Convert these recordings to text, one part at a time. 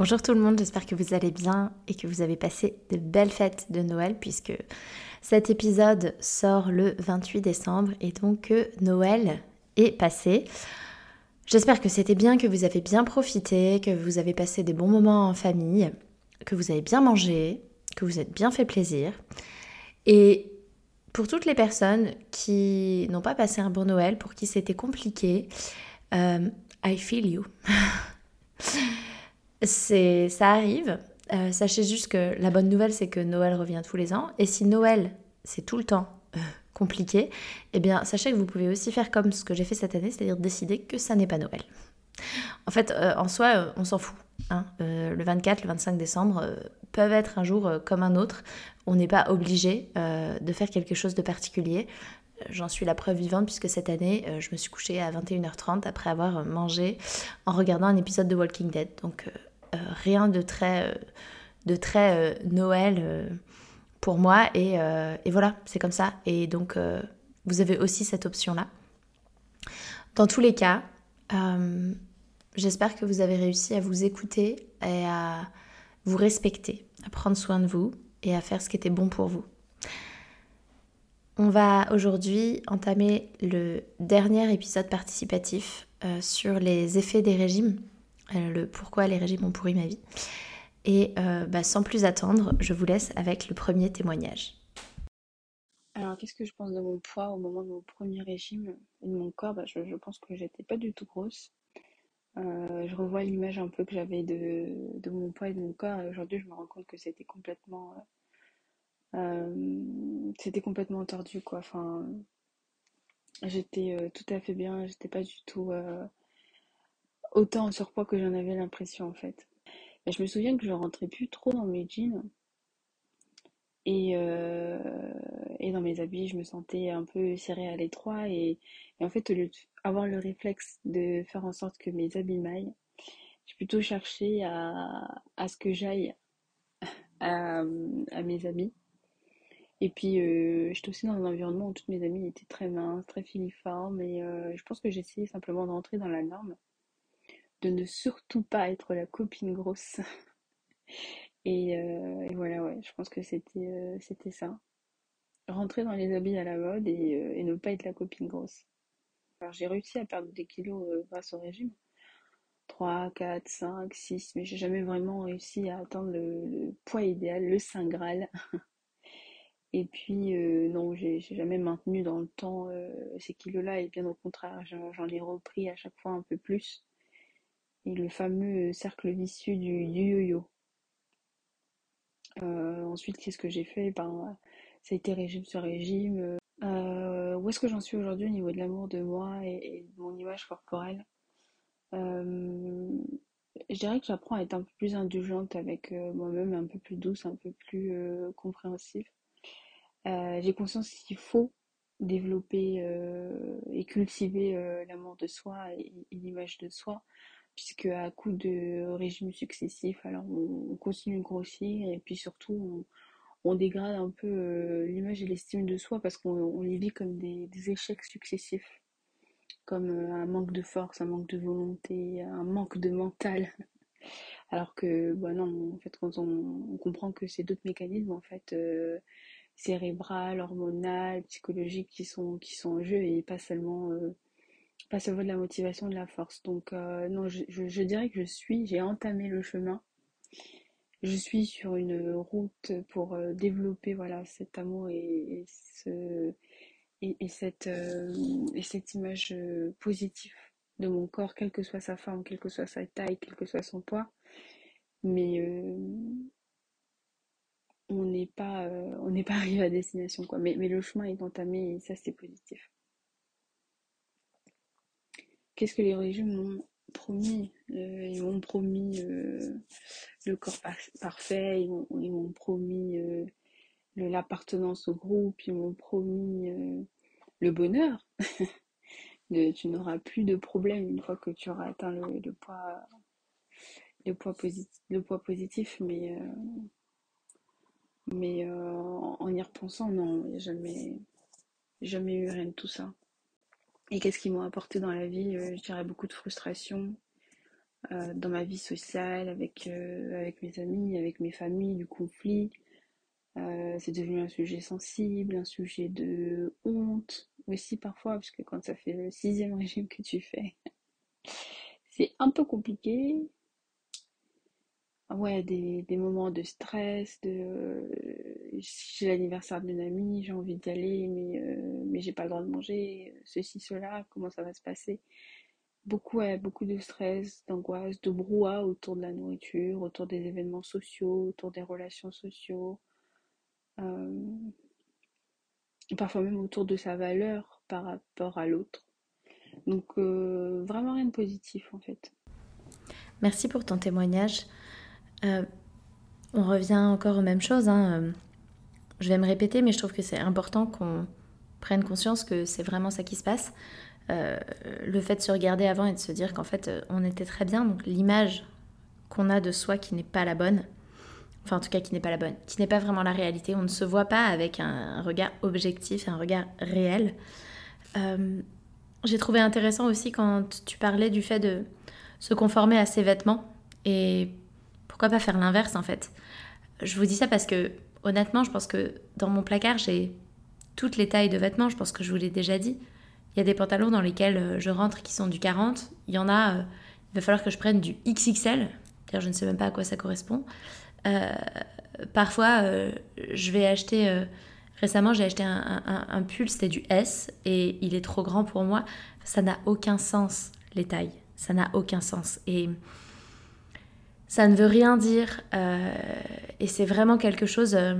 Bonjour tout le monde, j'espère que vous allez bien et que vous avez passé de belles fêtes de Noël puisque cet épisode sort le 28 décembre et donc Noël est passé. J'espère que c'était bien, que vous avez bien profité, que vous avez passé des bons moments en famille, que vous avez bien mangé, que vous êtes bien fait plaisir. Et pour toutes les personnes qui n'ont pas passé un bon Noël, pour qui c'était compliqué, euh, I feel you. c'est, ça arrive. Euh, sachez juste que la bonne nouvelle, c'est que Noël revient tous les ans. Et si Noël, c'est tout le temps euh, compliqué, eh bien, sachez que vous pouvez aussi faire comme ce que j'ai fait cette année, c'est-à-dire décider que ça n'est pas Noël. En fait, euh, en soi, on s'en fout. Hein. le 24, le 25 décembre peuvent être un jour comme un autre. On n'est pas obligé de faire quelque chose de particulier. J'en suis la preuve vivante puisque cette année, je me suis couchée à 21h30 après avoir mangé en regardant un épisode de Walking Dead. Donc rien de très, euh, euh, Noël pour moi. Et, voilà, c'est comme ça. Et donc, vous avez aussi cette option-là. Dans tous les cas, j'espère que vous avez réussi à vous écouter et à vous respecter, à prendre soin de vous et à faire ce qui était bon pour vous. On va aujourd'hui entamer le dernier épisode participatif sur les effets des régimes euh, le pourquoi les régimes ont pourri ma vie. Et euh, bah, sans plus attendre, je vous laisse avec le premier témoignage. Alors, qu'est-ce que je pense de mon poids au moment de mon premier régime et de mon corps? Bah, je, pense que j'étais pas du tout grosse. Euh, je revois l'image un peu que j'avais de, mon poids et de mon corps. Et aujourd'hui, je me rends compte que c'était complètement. c'était complètement tordu, quoi. Enfin, j'étais tout à fait bien. J'étais pas du tout autant en surpoids que j'en avais l'impression en fait. Et je me souviens que je rentrais plus trop dans mes jeans et, euh, et dans mes habits, je me sentais un peu serrée à l'étroit et, en fait, au lieu d'avoir le réflexe de faire en sorte que mes habits maillent, j'ai plutôt cherché à, à ce que j'aille à, à, mes habits. Et puis, euh, j'étais aussi dans un environnement où toutes mes amies étaient très minces, très filiformes et euh, je pense que j'essayais simplement d'entrer dans la norme de ne surtout pas être la copine grosse. Euh, et, voilà, ouais, je pense que c'était euh, c'était ça. Rentrer dans les habits à la mode et, euh, ne pas être la copine grosse. Alors j'ai réussi à perdre des kilos grâce au régime. 3, 4, 5, 6, mais j'ai jamais vraiment réussi à atteindre le, poids idéal, le saint graal. Et puis, non, j'ai jamais maintenu dans le temps ces kilos-là, et bien au contraire, j'en ai repris à chaque fois un peu plus et le fameux cercle vicieux du, yo-yo. Euh, ensuite, qu'est-ce que j'ai fait? Ben, Ça a été régime sur régime. Euh, où est-ce que j'en suis aujourd'hui au niveau de l'amour de moi et, de mon image corporelle? Euh, Je dirais que j'apprends à être un peu plus indulgente avec moi-même, un peu plus douce, un peu plus compréhensive. j'ai conscience qu'il faut développer et cultiver l'amour de soi et l'image de soi puisque à coup de régimes successifs, alors on, continue de grossir et puis surtout on, dégrade un peu euh, l'image et l'estime de soi parce qu'on les vit comme des, échecs successifs, comme euh, un manque de force, un manque de volonté, un manque de mental. Alors que, bah non, en fait, quand on, comprend que c'est d'autres mécanismes, en fait, euh, cérébral, hormonal, psychologiques qui sont, qui sont en jeu et pas seulement pas ça vaut de la motivation, de la force. Donc euh, non, je, dirais que je suis, j'ai entamé le chemin. Je suis sur une route pour euh, développer voilà cet amour et, et, cette et cette image positive de mon corps, quelle que soit sa forme, quelle que soit sa taille, quel que soit son poids. Mais on n'est pas on pas arrivé à destination. Mais, mais le chemin est entamé et ça c'est positif. Qu'est-ce que les régimes m'ont promis euh, Ils m'ont promis euh, le corps parfait, ils m'ont promis euh, l'appartenance au groupe, ils m'ont promis le bonheur. tu n'auras plus de problème une fois que tu auras atteint le, poids, le, poids, positif, le poids positif, mais, mais en y repensant, non, il n'y a jamais, jamais eu rien de tout ça. Et qu'est-ce qu'ils m'ont apporté dans la vie euh, Je dirais beaucoup de frustration euh, dans ma vie sociale, avec, euh, avec mes amis, avec mes familles, du conflit. c'est devenu un sujet sensible, un sujet de honte aussi parfois, parce que quand ça fait le sixième régime que tu fais, c'est un peu compliqué ouais, des, des, moments de stress, de euh, j'ai l'anniversaire d'une amie, j'ai envie d'y aller, mais, euh, mais j'ai pas le droit de manger, ceci, cela, comment ça va se passer? Beaucoup, beaucoup de stress, d'angoisse, de brouhaha autour de la nourriture, autour des événements sociaux, autour des relations sociaux. Euh, parfois même autour de sa valeur par rapport à l'autre. Donc vraiment rien de positif en fait. Merci pour ton témoignage. Euh, on revient encore aux mêmes choses. Hein. Euh, je vais me répéter, mais je trouve que c'est important qu'on prenne conscience que c'est vraiment ça qui se passe. Euh, le fait de se regarder avant et de se dire qu'en fait on était très bien, donc l'image qu'on a de soi qui n'est pas la bonne, enfin en tout cas qui n'est pas la bonne, qui n'est pas vraiment la réalité, on ne se voit pas avec un regard objectif, un regard réel. J'ai trouvé intéressant aussi quand tu parlais du fait de se conformer à ses vêtements et pourquoi pas faire l'inverse en fait? Je vous dis ça parce que honnêtement, je pense que dans mon placard, j'ai toutes les tailles de vêtements, je pense que je vous l'ai déjà dit. Il y a des pantalons dans lesquels euh, je rentre qui sont du 40, il y en a, euh, il va falloir que je prenne du XXL, d'ailleurs je ne sais même pas à quoi ça correspond. Euh, parfois, je vais acheter... Récemment, j'ai acheté un, un pull, c'était du S, et il est trop grand pour moi. Ça n'a aucun sens, les tailles. Ça n'a aucun sens. Et ça ne veut rien dire euh, et c'est vraiment quelque chose. Euh,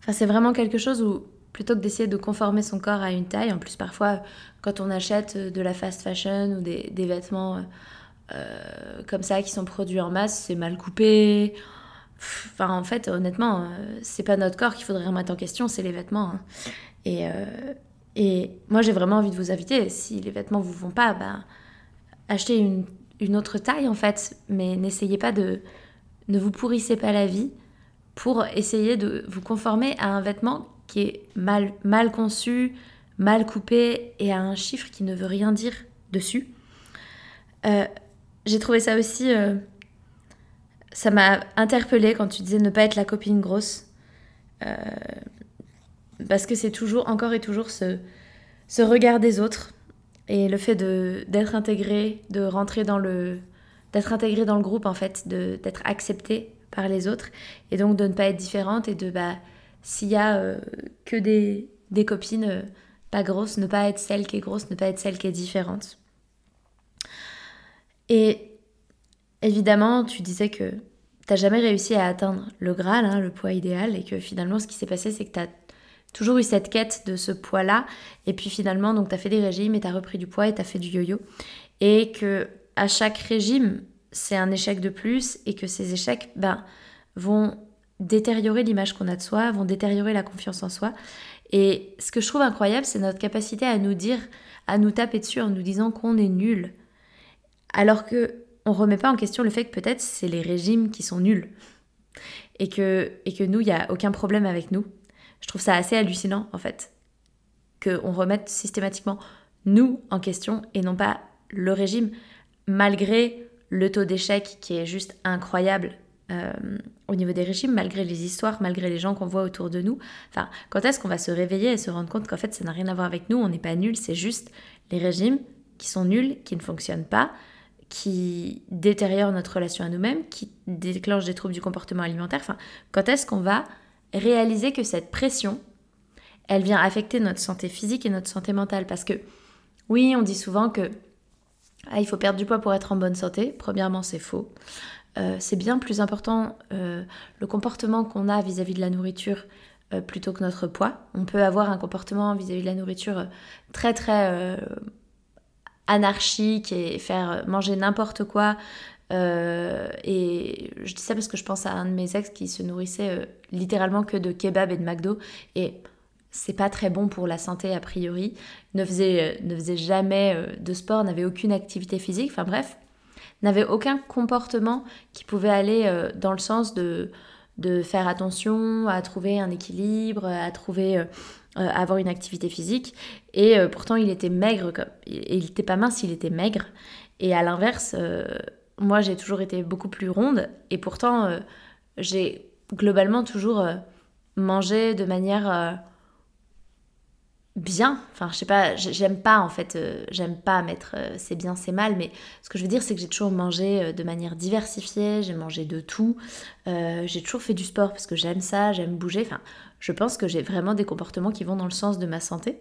enfin, c'est vraiment quelque chose où plutôt que d'essayer de conformer son corps à une taille, en plus parfois quand on achète de la fast fashion ou des, vêtements euh, comme ça qui sont produits en masse, c'est mal coupé. Enfin, en fait, honnêtement, c'est pas notre corps qu'il faudrait remettre en question, c'est les vêtements. Hein. Et, et moi, j'ai vraiment envie de vous inviter, si les vêtements vous vont pas, bah, achetez une une autre taille en fait, mais n'essayez pas de... Ne vous pourrissez pas la vie pour essayer de vous conformer à un vêtement qui est mal, mal conçu, mal coupé et à un chiffre qui ne veut rien dire dessus. Euh, j'ai trouvé ça aussi... Euh, ça m'a interpellée quand tu disais ne pas être la copine grosse. Euh, parce que c'est toujours, encore et toujours, ce, ce regard des autres et le fait d'être intégré, de rentrer dans le d'être intégré dans le groupe en fait, d'être accepté par les autres et donc de ne pas être différente et de bah s'il y a euh, que des, des copines euh, pas grosses, ne pas être celle qui est grosse, ne pas être celle qui est différente. Et évidemment, tu disais que tu n'as jamais réussi à atteindre le Graal, hein, le poids idéal, et que finalement, ce qui s'est passé, c'est que tu as toujours eu cette quête de ce poids-là. Et puis finalement, donc tu as fait des régimes et tu as repris du poids et tu as fait du yo-yo. Et que à chaque régime, c'est un échec de plus et que ces échecs ben, vont détériorer l'image qu'on a de soi, vont détériorer la confiance en soi. Et ce que je trouve incroyable, c'est notre capacité à nous dire, à nous taper dessus en nous disant qu'on est nul. Alors que on remet pas en question le fait que peut-être c'est les régimes qui sont nuls. Et que, et que nous, il n'y a aucun problème avec nous. Je trouve ça assez hallucinant, en fait, qu'on remette systématiquement nous en question et non pas le régime, malgré le taux d'échec qui est juste incroyable. Euh, au niveau des régimes, malgré les histoires, malgré les gens qu'on voit autour de nous. Quand est-ce qu'on va se réveiller et se rendre compte qu'en fait, ça n'a rien à voir avec nous, on n'est pas nul, c'est juste les régimes qui sont nuls, qui ne fonctionnent pas, qui détériorent notre relation à nous-mêmes, qui déclenchent des troubles du comportement alimentaire. Enfin, quand est-ce qu'on va réaliser que cette pression, elle vient affecter notre santé physique et notre santé mentale Parce que, oui, on dit souvent que ah, il faut perdre du poids pour être en bonne santé. Premièrement, c'est faux. Euh, c'est bien plus important euh, le comportement qu'on a vis-à-vis de la nourriture euh, plutôt que notre poids. On peut avoir un comportement vis-à-vis de la nourriture très très anarchique et faire manger n'importe quoi. et je dis ça parce que je pense à un de mes ex qui se nourrissait littéralement que de kebab et de McDo. Et c'est pas très bon pour la santé a priori. Ne faisait, ne faisait jamais de sport, n'avait aucune activité physique. Enfin bref, n'avait aucun comportement qui pouvait aller euh, dans le sens de, de faire attention à trouver un équilibre, à trouver euh, euh, avoir une activité physique. Et pourtant, il était maigre. Comme, il n'était pas mince, il était maigre. Et à l'inverse, moi, j'ai toujours été beaucoup plus ronde. Et pourtant, j'ai globalement toujours mangé de manière bien. Enfin, je sais pas, j'aime pas en fait, euh, j'aime pas mettre euh, c'est bien, c'est mal, mais ce que je veux dire, c'est que j'ai toujours mangé euh, de manière diversifiée, j'ai mangé de tout, j'ai toujours fait du sport parce que j'aime ça, j'aime bouger. Enfin, je pense que j'ai vraiment des comportements qui vont dans le sens de ma santé.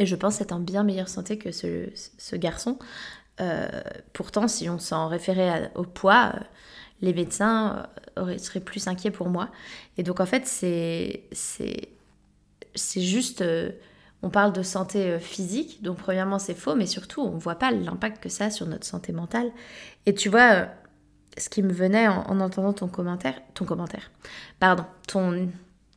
Et je pense être en bien meilleure santé que ce garçon. Pourtant, si on s'en référait au poids, les médecins seraient plus inquiets pour moi. Et donc, en fait, c'est juste on parle de santé euh, physique, donc premièrement c'est faux, mais surtout on ne voit pas l'impact que ça a sur notre santé mentale. Et tu vois, euh, ce qui me venait en, entendant ton commentaire, ton commentaire, pardon, ton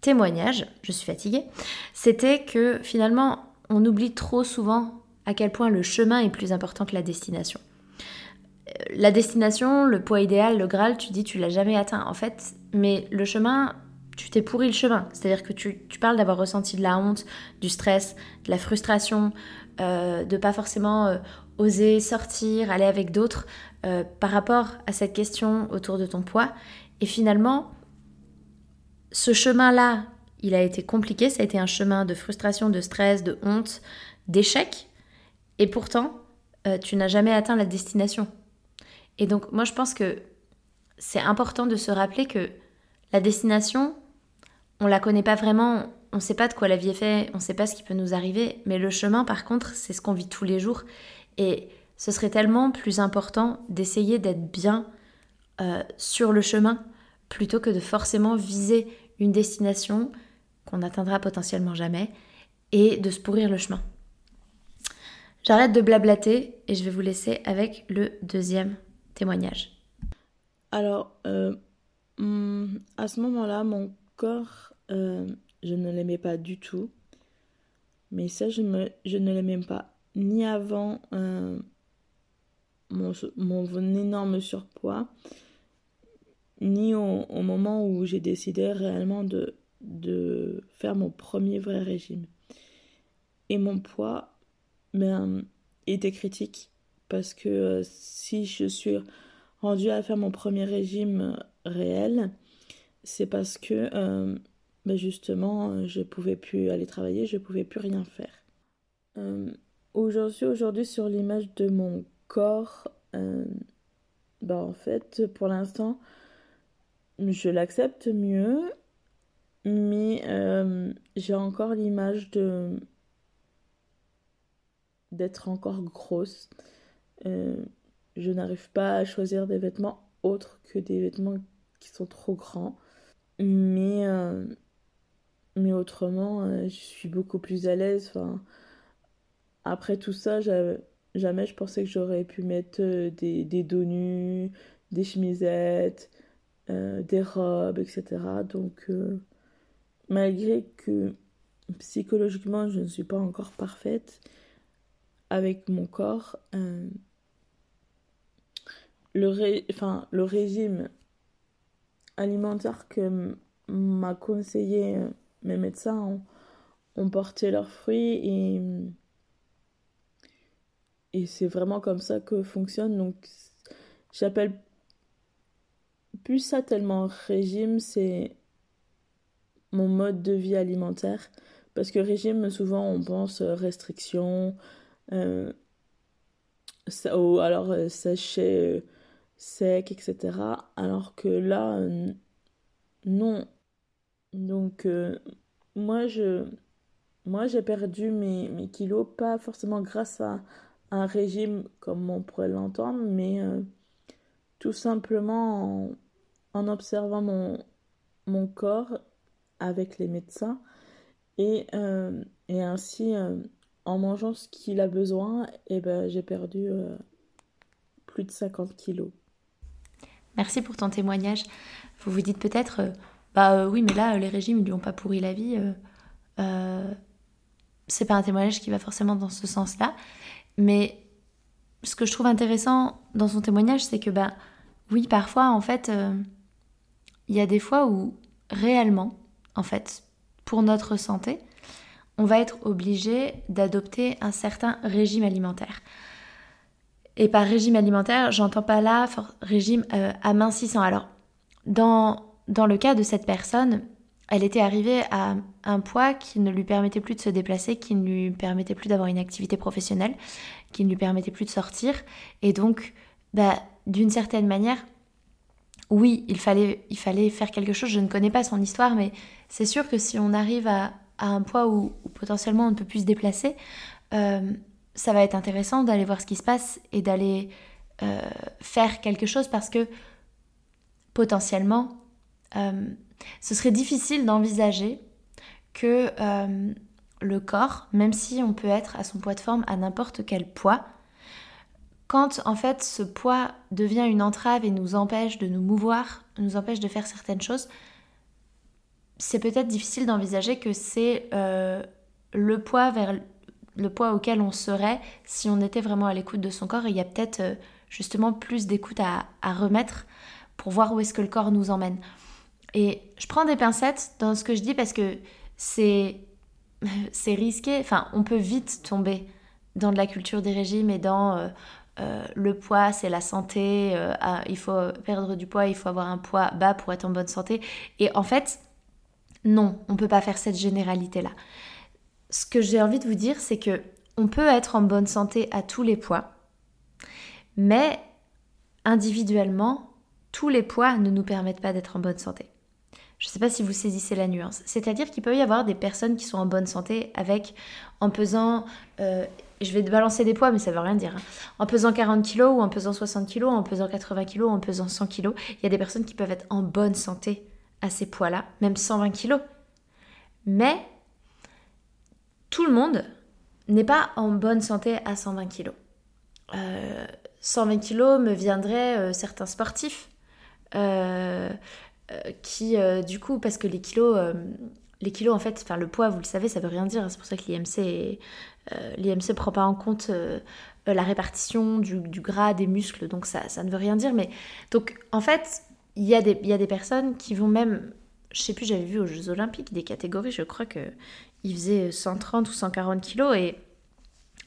témoignage, je suis fatiguée, c'était que finalement on oublie trop souvent à quel point le chemin est plus important que la destination. La destination, le poids idéal, le Graal, tu dis tu l'as jamais atteint en fait, mais le chemin, tu t'es pourri le chemin. C'est-à-dire que tu, parles d'avoir ressenti de la honte, du stress, de la frustration, euh, de pas forcément euh, oser sortir, aller avec d'autres euh, par rapport à cette question autour de ton poids. Et finalement, ce chemin-là, il a été compliqué, ça a été un chemin de frustration, de stress, de honte, d'échec. Et pourtant, euh, tu n'as jamais atteint la destination. Et donc, moi, je pense que c'est important de se rappeler que la destination, on la connaît pas vraiment, on sait pas de quoi la vie est faite, on sait pas ce qui peut nous arriver, mais le chemin par contre, c'est ce qu'on vit tous les jours et ce serait tellement plus important d'essayer d'être bien euh, sur le chemin plutôt que de forcément viser une destination qu'on n'atteindra potentiellement jamais et de se pourrir le chemin. J'arrête de blablater et je vais vous laisser avec le deuxième témoignage. Alors, euh, hmm, à ce moment-là, mon corps euh, je ne l'aimais pas du tout. Mais ça, je, me, je ne l'aimais pas ni avant euh, mon, énorme surpoids, ni au, moment où j'ai décidé réellement de faire mon premier vrai régime. Et mon poids ben, était critique parce que euh, si je suis rendue à faire mon premier régime réel, c'est parce que ben justement, euh, je pouvais plus aller travailler, je pouvais plus rien faire. Euh, aujourd'hui, aujourd'hui sur l'image de mon corps, euh, ben en fait, pour l'instant, je l'accepte mieux, mais euh, j'ai encore l'image de d'être encore grosse. je n'arrive pas à choisir des vêtements autres que des vêtements qui sont trop grands. Mais mais autrement, euh, je suis beaucoup plus à l'aise. Enfin, après tout ça, jamais je pensais que j'aurais pu mettre euh, des, des dos nus, des chemisettes, euh, des robes, etc. Donc, malgré que psychologiquement, je ne suis pas encore parfaite avec mon corps, le, enfin, le régime alimentaire que m'a conseillé mes médecins ont, porté leurs fruits et, et c'est vraiment comme ça que fonctionne. Donc j'appelle plus ça tellement régime, c'est mon mode de vie alimentaire. Parce que régime, souvent, on pense restriction, euh, ou alors euh, sécher, euh, sec, etc. Alors que là, non. Donc, moi, j'ai perdu mes, kilos, pas forcément grâce à un régime comme on pourrait l'entendre, mais tout simplement en, observant mon, corps avec les médecins et, ainsi en mangeant ce qu'il a besoin et eh ben, j'ai perdu euh, plus de 50 kilos. Merci pour ton témoignage. Vous vous dites peut-être, bah oui mais là les régimes ils lui ont pas pourri la vie. c'est pas un témoignage qui va forcément dans ce sens-là. Mais ce que je trouve intéressant dans son témoignage c'est que bah oui parfois en fait il y a des fois où réellement, en fait, pour notre santé, on va être obligé d'adopter un certain régime alimentaire. Et par régime alimentaire, j'entends pas là régime euh, amincissant. Alors, dans, dans le cas de cette personne, elle était arrivée à un poids qui ne lui permettait plus de se déplacer, qui ne lui permettait plus d'avoir une activité professionnelle, qui ne lui permettait plus de sortir. Et donc, bah, d'une certaine manière, oui, il fallait, il fallait faire quelque chose. Je ne connais pas son histoire, mais c'est sûr que si on arrive à, un poids où, potentiellement on ne peut plus se déplacer, euh, ça va être intéressant d'aller voir ce qui se passe et d'aller euh, faire quelque chose parce que potentiellement, euh, ce serait difficile d'envisager que le corps, même si on peut être à son poids de forme à n'importe quel poids, quand en fait ce poids devient une entrave et nous empêche de nous mouvoir, nous empêche de faire certaines choses, c'est peut-être difficile d'envisager que c'est euh, le poids vers le poids auquel on serait si on était vraiment à l'écoute de son corps. Et il y a peut-être euh, justement plus d'écoute à, à, remettre pour voir où est-ce que le corps nous emmène. Et je prends des pincettes dans ce que je dis parce que c'est c'est risqué. Enfin, on peut vite tomber dans de la culture des régimes et dans euh, le poids, c'est la santé, ah, il faut perdre du poids, il faut avoir un poids bas pour être en bonne santé. Et en fait, non, on ne peut pas faire cette généralité-là. Ce que j'ai envie de vous dire, c'est que on peut être en bonne santé à tous les poids, mais individuellement, tous les poids ne nous permettent pas d'être en bonne santé. Je ne sais pas si vous saisissez la nuance. C'est-à-dire qu'il peut y avoir des personnes qui sont en bonne santé avec, en pesant euh, je vais balancer des poids, mais ça veut rien dire. Hein. En pesant 40 kg ou en pesant 60 kg, en pesant 80 kg, en pesant 100 kg, il y a des personnes qui peuvent être en bonne santé à ces poids-là, même 120 kg. Mais tout le monde n'est pas en bonne santé à 120 kg. 120 kg me viendraient euh, certains sportifs euh, euh, qui, du coup, parce que les kilos les kilos, en fait, enfin le poids, vous le savez, ça veut rien dire. C'est pour ça que l'IMC euh, l'IMC prend pas en compte euh, euh, la répartition du, gras des muscles, donc ça, ça ne veut rien dire. Mais donc en fait, il y, a des, personnes qui vont même, je sais plus, j'avais vu aux Jeux Olympiques des catégories, je crois que ils faisaient 130 ou 140 kilos et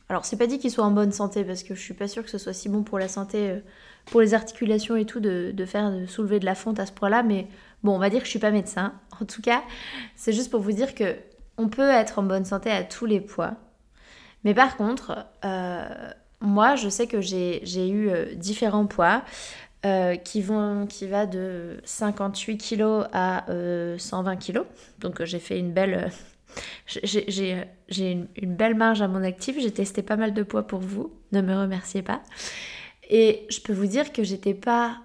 alors c'est pas dit qu'ils soient en bonne santé parce que je suis pas sûre que ce soit si bon pour la santé, pour les articulations et tout de, de faire de soulever de la fonte à ce point-là, mais bon on va dire que je suis pas médecin. En tout cas, c'est juste pour vous dire que on peut être en bonne santé à tous les poids. Mais par contre, euh, moi, je sais que j'ai eu euh, différents poids. Euh, qui, vont, qui va de 58 kg à 120 kg. Donc j'ai fait une belle... j'ai une, une, belle marge à mon actif. J'ai testé pas mal de poids pour vous. Ne me remerciez pas. Et je peux vous dire que j'étais pas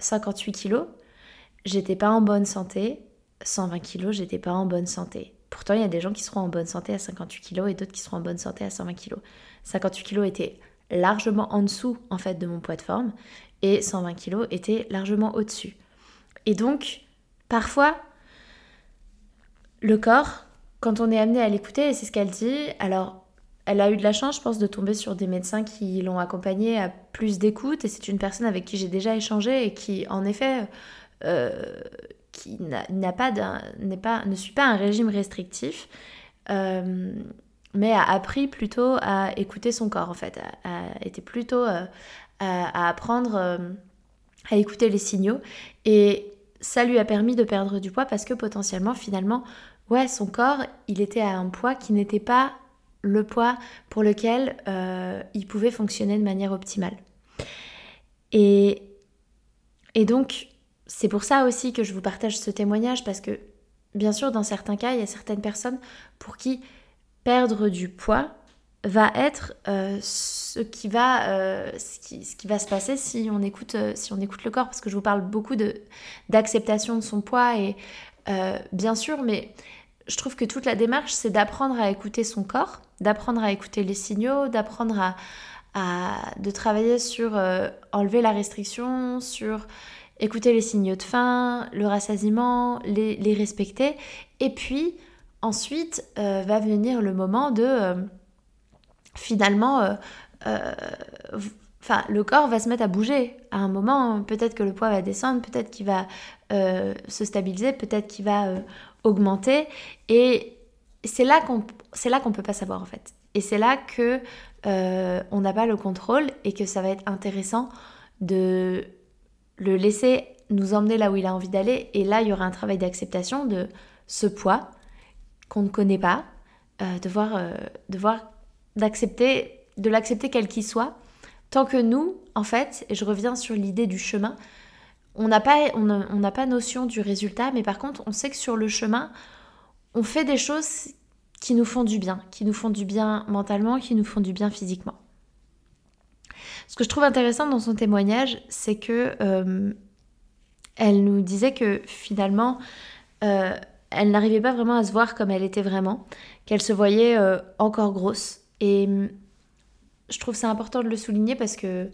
58 kg. J'étais pas en bonne santé. 120 kg, j'étais pas en bonne santé. Pourtant, il y a des gens qui seront en bonne santé à 58 kg et d'autres qui seront en bonne santé à 120 kg. 58 kg était largement en dessous en fait de mon poids de forme et 120 kg était largement au-dessus. Et donc, parfois, le corps, quand on est amené à l'écouter, et c'est ce qu'elle dit, alors elle a eu de la chance, je pense, de tomber sur des médecins qui l'ont accompagnée à plus d'écoute, et c'est une personne avec qui j'ai déjà échangé et qui, en effet, euh, qui n'a pas pas ne suit pas un régime restrictif euh, mais a appris plutôt à écouter son corps en fait a, été plutôt euh, à, apprendre euh, à écouter les signaux et ça lui a permis de perdre du poids parce que potentiellement finalement ouais son corps il était à un poids qui n'était pas le poids pour lequel euh, il pouvait fonctionner de manière optimale. Et, et donc, c'est pour ça aussi que je vous partage ce témoignage, parce que, bien sûr, dans certains cas, il y a certaines personnes pour qui perdre du poids va être euh, ce, qui va, euh, ce, qui, va se passer si on, écoute, si on écoute le corps, parce que je vous parle beaucoup d'acceptation de, son poids, et bien sûr, mais je trouve que toute la démarche, c'est d'apprendre à écouter son corps, d'apprendre à écouter les signaux, d'apprendre à, de travailler sur euh, enlever la restriction, sur écouter les signaux de faim, le rassasiement, les, respecter. Et puis ensuite euh, va venir le moment de euh, finalement Enfin, le corps va se mettre à bouger. À un moment, peut-être que le poids va descendre, peut-être qu'il va se stabiliser, peut-être qu'il va augmenter. Et c'est là qu'on c'est peut pas savoir en fait. Et c'est là que euh, on n'a pas le contrôle et que ça va être intéressant de le laisser nous emmener là où il a envie d'aller. Et là, il y aura un travail d'acceptation de ce poids qu'on ne connaît pas, euh, de voir, euh, de voir, d'accepter, de l'accepter quel qu'il soit, tant que nous, en fait, et je reviens sur l'idée du chemin, on n'a pas, on n'a pas notion du résultat, mais par contre, on sait que sur le chemin, on fait des choses qui nous font du bien, qui nous font du bien mentalement, qui nous font du bien physiquement. Ce que je trouve intéressant dans son témoignage, c'est que euh, elle nous disait que finalement, euh, elle n'arrivait pas vraiment à se voir comme elle était vraiment, qu'elle se voyait euh, encore grosse. Et je trouve ça important de le souligner parce que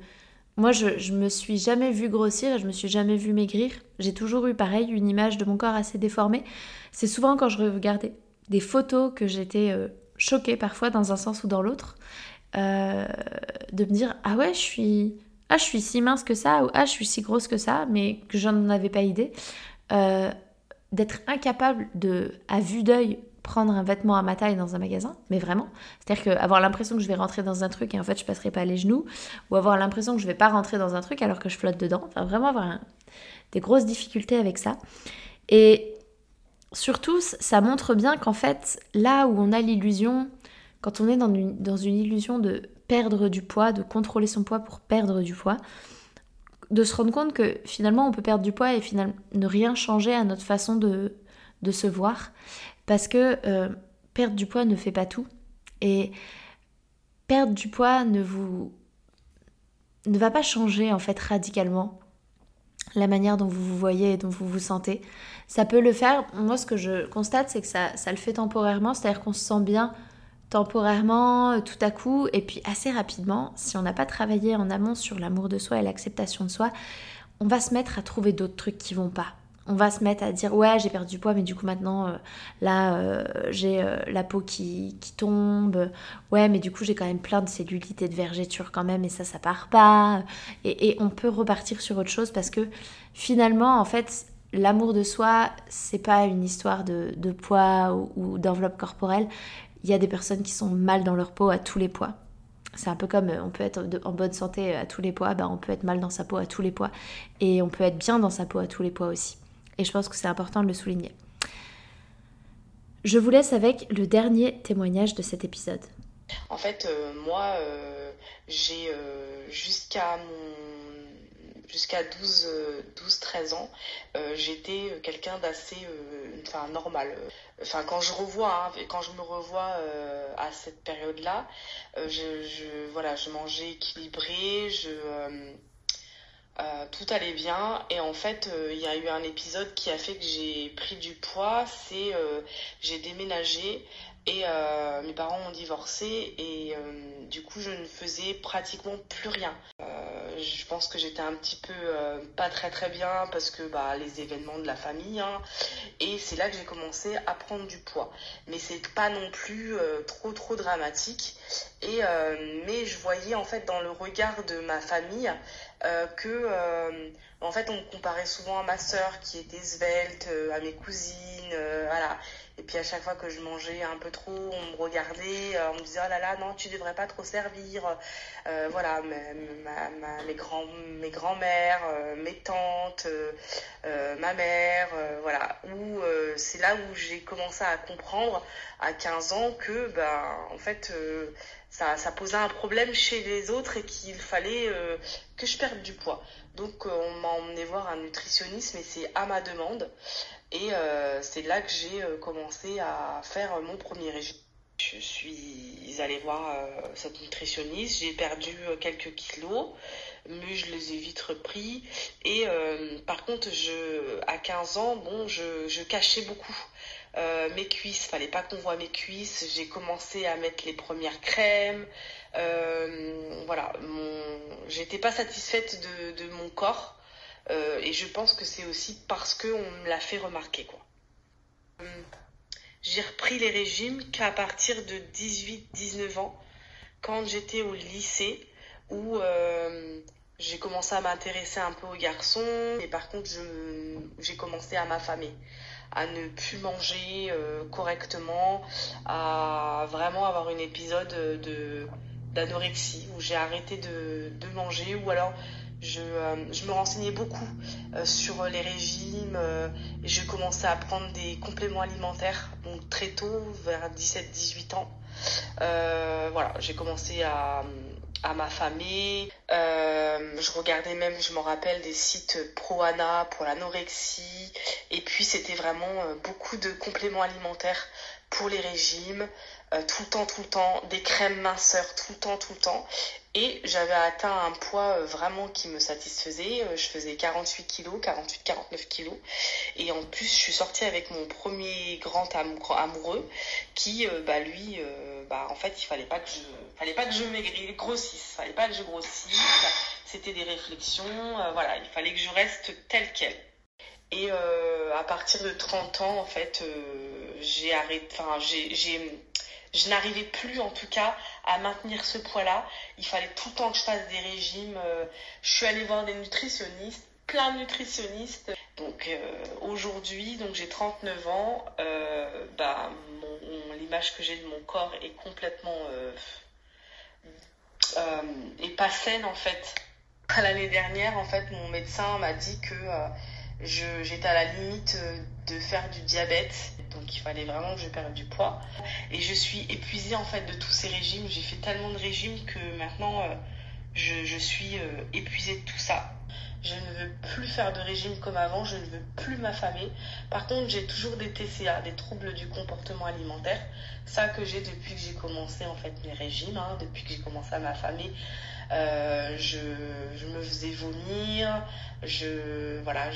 moi, je, je me suis jamais vue grossir et je me suis jamais vue maigrir. J'ai toujours eu pareil une image de mon corps assez déformée. C'est souvent quand je regardais des photos que j'étais euh, choquée parfois dans un sens ou dans l'autre, euh, de me dire ah ouais je suis ah je si mince que ça ou ah je suis si grosse que ça, mais que j'en avais pas idée, euh, d'être incapable de à vue d'œil prendre un vêtement à ma taille dans un magasin, mais vraiment. C'est-à-dire avoir l'impression que je vais rentrer dans un truc et en fait je passerai pas les genoux, ou avoir l'impression que je vais pas rentrer dans un truc alors que je flotte dedans. Enfin, vraiment avoir des grosses difficultés avec ça. Et surtout, ça montre bien qu'en fait, là où on a l'illusion, quand on est dans une, dans une illusion de perdre du poids, de contrôler son poids pour perdre du poids, de se rendre compte que finalement on peut perdre du poids et finalement ne rien changer à notre façon de, de se voir. Parce que euh, perdre du poids ne fait pas tout. Et perdre du poids ne vous ne va pas changer en fait radicalement la manière dont vous vous voyez et dont vous vous sentez. Ça peut le faire. Moi, ce que je constate, c'est que ça, le fait temporairement, c'est-à-dire qu'on se sent bien temporairement, euh, tout à coup, et puis assez rapidement, si on n'a pas travaillé en amont sur l'amour de soi et l'acceptation de soi, on va se mettre à trouver d'autres trucs qui vont pas on va se mettre à dire ouais j'ai perdu du poids mais du coup maintenant euh, là euh, j'ai euh, la peau qui, tombe. Ouais mais du coup j'ai quand même plein de cellulite et de vergéture quand même et ça ça part pas. Et, on peut repartir sur autre chose parce que finalement en fait l'amour de soi c'est pas une histoire de, poids ou, d'enveloppe corporelle. Il y a des personnes qui sont mal dans leur peau à tous les poids. C'est un peu comme on peut être en bonne santé à tous les poids, ben on peut être mal dans sa peau à tous les poids. Et on peut être bien dans sa peau à tous les poids aussi. Et je pense que c'est important de le souligner. Je vous laisse avec le dernier témoignage de cet épisode. En fait, euh, moi, euh, j'ai euh, jusqu'à jusqu'à 12, 12 13 ans, j'étais quelqu'un d'assez enfin normal. Enfin quand je revois hein, quand je me revois à cette période-là, je, je, voilà, je mangeais équilibré, je euh, tout allait bien. Et en fait euh, il y a eu un épisode qui a fait que j'ai pris du poids. C'est euh, j'ai déménagé et mes parents ont divorcé. Et du coup je ne faisais pratiquement plus rien. Je pense que j'étais un petit peu pas très très bien parce que bah les événements de la famille hein, et c'est là que j'ai commencé à prendre du poids. Mais c'est pas non plus trop trop dramatique. Et, mais je voyais en fait dans le regard de ma famille que en fait on me comparait souvent à ma sœur qui était svelte, à mes cousines, voilà. Et puis à chaque fois que je mangeais un peu trop, on me regardait, euh, on me disait oh là là, non, tu devrais pas trop servir. Euh, voilà, mes, grands, mes grands-mères, euh, mes tantes, ma mère, voilà. Où c'est là où j'ai commencé à comprendre à 15 ans que, ben, en fait, ça, ça posait un problème chez les autres et qu'il fallait que je perde du poids. Donc on m'a emmené voir un nutritionniste, mais c'est à ma demande. Et euh, c'est là que j'ai euh, commencé à faire mon premier régime. Je suis allée voir euh, cette nutritionniste, j'ai perdu quelques kilos, mais je les ai vite repris. Et par contre, à 15 ans, bon, je, cachais beaucoup. Mes cuisses, fallait pas qu'on voit mes cuisses. J'ai commencé à mettre les premières crèmes. voilà, j'étais pas satisfaite de, mon corps. Euh, et je pense que c'est aussi parce qu'on me l'a fait remarquer. quoi. Euh, j'ai repris les régimes qu'à partir de 18-19 ans, quand j'étais au lycée, où euh, j'ai commencé à m'intéresser un peu aux garçons, et par contre j'ai commencé à m'affamer, à ne plus manger correctement, à vraiment avoir un épisode de d'anorexie où j'ai arrêté de, de manger ou alors euh, je, me renseignais beaucoup euh, sur les régimes euh, et je commençais à prendre des compléments alimentaires donc très tôt, vers 17-18 ans. voilà, j'ai commencé à, à m'affamer. je regardais même, je me rappelle, des sites pro-ana pour l'anorexie. Et puis c'était vraiment beaucoup de compléments alimentaires pour les régimes. Tout le temps, tout le temps, des crèmes minceurs tout le temps, tout le temps. Et j'avais atteint un poids euh, vraiment qui me satisfaisait. Euh, je faisais 48 kilos, 48-49 kilos. Et en plus, je suis sortie avec mon premier grand amoureux qui, euh, bah, lui, bah, en fait, il fallait pas que je, fallait pas que je maigrisse, grossisse. Fallait pas que je grossisse. C'était des réflexions. voilà, il fallait que je reste telle quelle. Et à partir de 30 ans, en fait, j'ai arrêté, enfin, j'ai je n'arrivais plus en tout cas à maintenir ce poids-là. Il fallait tout le temps que je fasse des régimes. Euh, je suis allée voir des nutritionnistes, plein de nutritionnistes. Donc euh, aujourd'hui, donc j'ai 39 ans, euh, bah, l'image que j'ai de mon corps est complètement et pas saine en fait. L'année dernière, en fait, mon médecin m'a dit que j'étais à la limite de faire du diabète donc il fallait vraiment que je perde du poids. Et je suis épuisée en fait de tous ces régimes. J'ai fait tellement de régimes que maintenant euh, je, suis euh, épuisée de tout ça. Je ne veux plus faire de régime comme avant, je ne veux plus m'affamer. Par contre, j'ai toujours des TCA, des troubles du comportement alimentaire. Ça que j'ai depuis que j'ai commencé en fait mes régimes, hein, depuis que j'ai commencé à m'affamer. Euh, je, je, me faisais vomir, je voilà,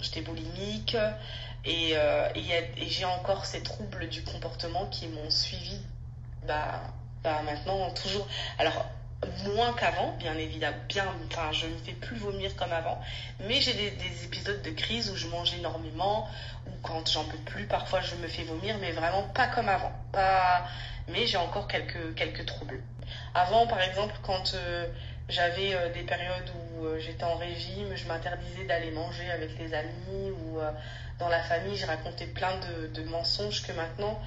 j'étais boulimique, euh, et, j'ai encore ces troubles du comportement qui m'ont suivi bah, bah, maintenant toujours. Alors, moins qu'avant, bien évidemment. Bien, enfin, je ne fais plus vomir comme avant. Mais j'ai des, épisodes de crise où je mange énormément, ou quand j'en peux plus, parfois je me fais vomir, mais vraiment pas comme avant. Pas... Mais j'ai encore quelques, quelques troubles. Avant, par exemple, quand euh, j'avais euh, des périodes où j'étais en régime, je m'interdisais d'aller manger avec les amis ou dans la famille, je racontais plein de, mensonges que maintenant,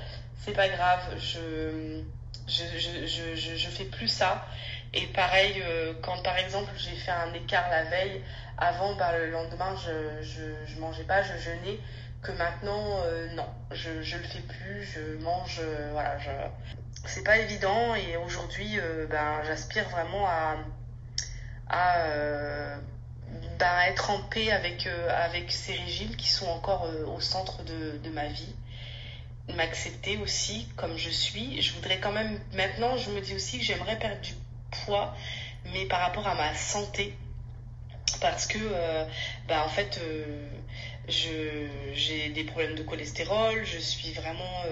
c'est pas grave, je je, je, je, je, fais plus ça. Et pareil, euh, quand par exemple j'ai fait un écart la veille, avant, bah, le lendemain, je, je, mangeais pas, je jeûnais, que maintenant, euh, non, je, je le fais plus, je mange, euh, voilà, je... c'est pas évident et aujourd'hui, ben, j'aspire vraiment à, à bah, être en paix avec, avec ces régimes qui sont encore au centre de, de ma vie. M'accepter aussi comme je suis. Je voudrais quand même, maintenant, je me dis aussi que j'aimerais perdre du poids, mais par rapport à ma santé. Parce que, euh, bah, en fait, j'ai des problèmes de cholestérol, je suis vraiment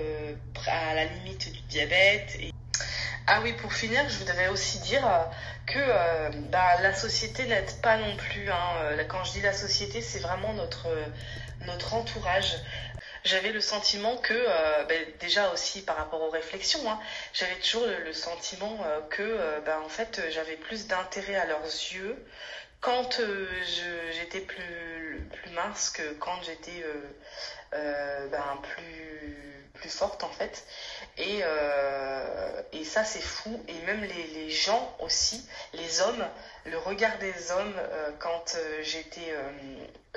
à la limite du diabète. Et ah oui, pour finir, je voudrais aussi dire euh, que euh, bah, la société n'aide pas non plus. Hein. Euh, quand je dis la société, c'est vraiment notre, notre entourage. J'avais le sentiment que, euh, ben, déjà aussi par rapport aux réflexions, hein, j'avais toujours le, sentiment euh, que, euh, ben, en fait, j'avais plus d'intérêt à leurs yeux quand j'étais plus, plus mince que quand j'étais ben, plus, plus forte, en fait. Et, et ça, c'est fou. Et même les, les, gens aussi, les hommes, le regard des hommes quand j'étais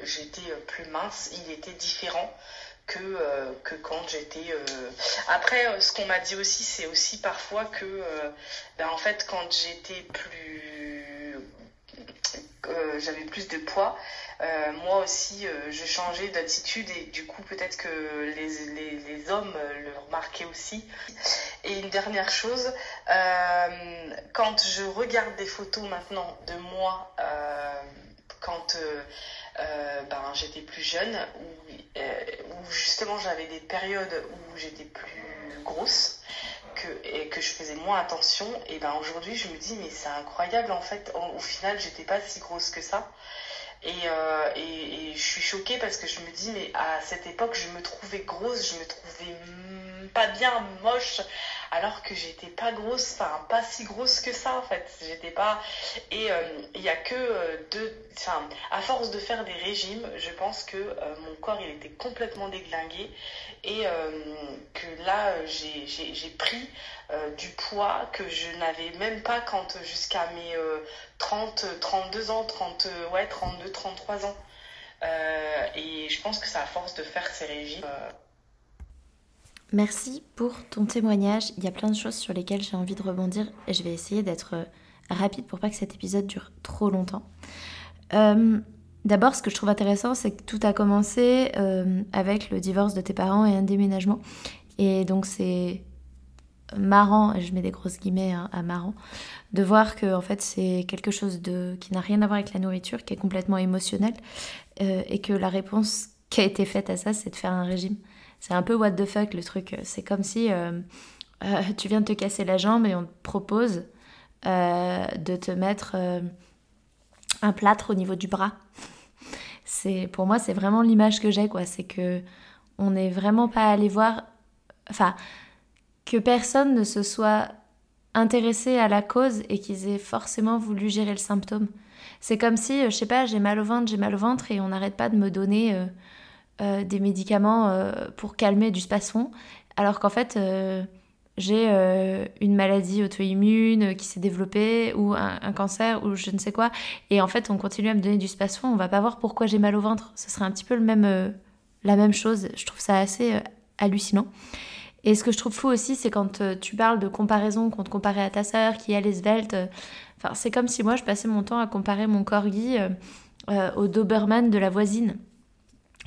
j'étais plus mince, il était différent que, euh, que quand j'étais... Euh, après, euh, ce qu'on m'a dit aussi, c'est aussi parfois que, ben, en fait, quand j'étais plus... j'avais plus de poids, moi aussi, je changeais d'attitude et du coup, peut-être que les, les, les, hommes le remarquaient aussi. Et une dernière chose, quand je regarde des photos maintenant de moi, quand ben, j'étais plus jeune, où justement j'avais des périodes où j'étais plus grosse que, et que je faisais moins attention. Et ben aujourd'hui je me dis mais c'est incroyable en fait, au, final j'étais pas si grosse que ça. Euh, et, et, je suis choquée parce que je me dis mais à cette époque je me trouvais grosse, je me trouvais pas bien moche alors que j'étais pas grosse, enfin pas si grosse que ça en fait. J'étais pas. Et euh, il y a que euh, deux. Enfin, à force de faire des régimes, je pense que euh, mon corps il était complètement déglingué et que là j'ai pris du poids que je n'avais même pas quand jusqu'à mes 30, 32 ans, 30, ouais, 32, 33 ans. et je pense que c'est à force de faire ces régimes. Merci pour ton témoignage. Il y a plein de choses sur lesquelles j'ai envie de rebondir et je vais essayer d'être euh, rapide pour pas que cet épisode dure trop longtemps. Euh, d'abord, ce que je trouve intéressant, c'est que tout a commencé euh, avec le divorce de tes parents et un déménagement. Et donc c'est marrant, et je mets des grosses guillemets hein, à marrant, de voir que en fait c'est quelque chose qui n'a rien à voir avec la nourriture, qui est complètement émotionnel, et que la réponse qui a été faite à ça, c'est de faire un régime. C'est un peu what the fuck le truc. C'est comme si euh, euh, tu viens de te casser la jambe et on te propose euh, de te mettre un plâtre au niveau du bras. C'est pour moi c'est vraiment l'image que j'ai quoi. C'est que on n'est vraiment pas allé voir, enfin que personne ne se soit intéressé à la cause et qu'ils aient forcément voulu gérer le symptôme. C'est comme si, je sais pas, j'ai mal au ventre, j'ai mal au ventre et on n'arrête pas de me donner euh, des médicaments euh, pour calmer du spasson, alors qu'en fait euh, j'ai une maladie auto-immune qui s'est développée ou un, cancer ou je ne sais quoi. Et en fait on continue à me donner du spasson on va pas voir pourquoi j'ai mal au ventre. Ce serait un petit peu le même la même chose. Je trouve ça assez hallucinant. Et ce que je trouve fou aussi c'est quand tu parles de comparaison qu'on te comparait à ta sœur qui est svelte enfin c'est comme si moi je passais mon temps à comparer mon corgi au Doberman de la voisine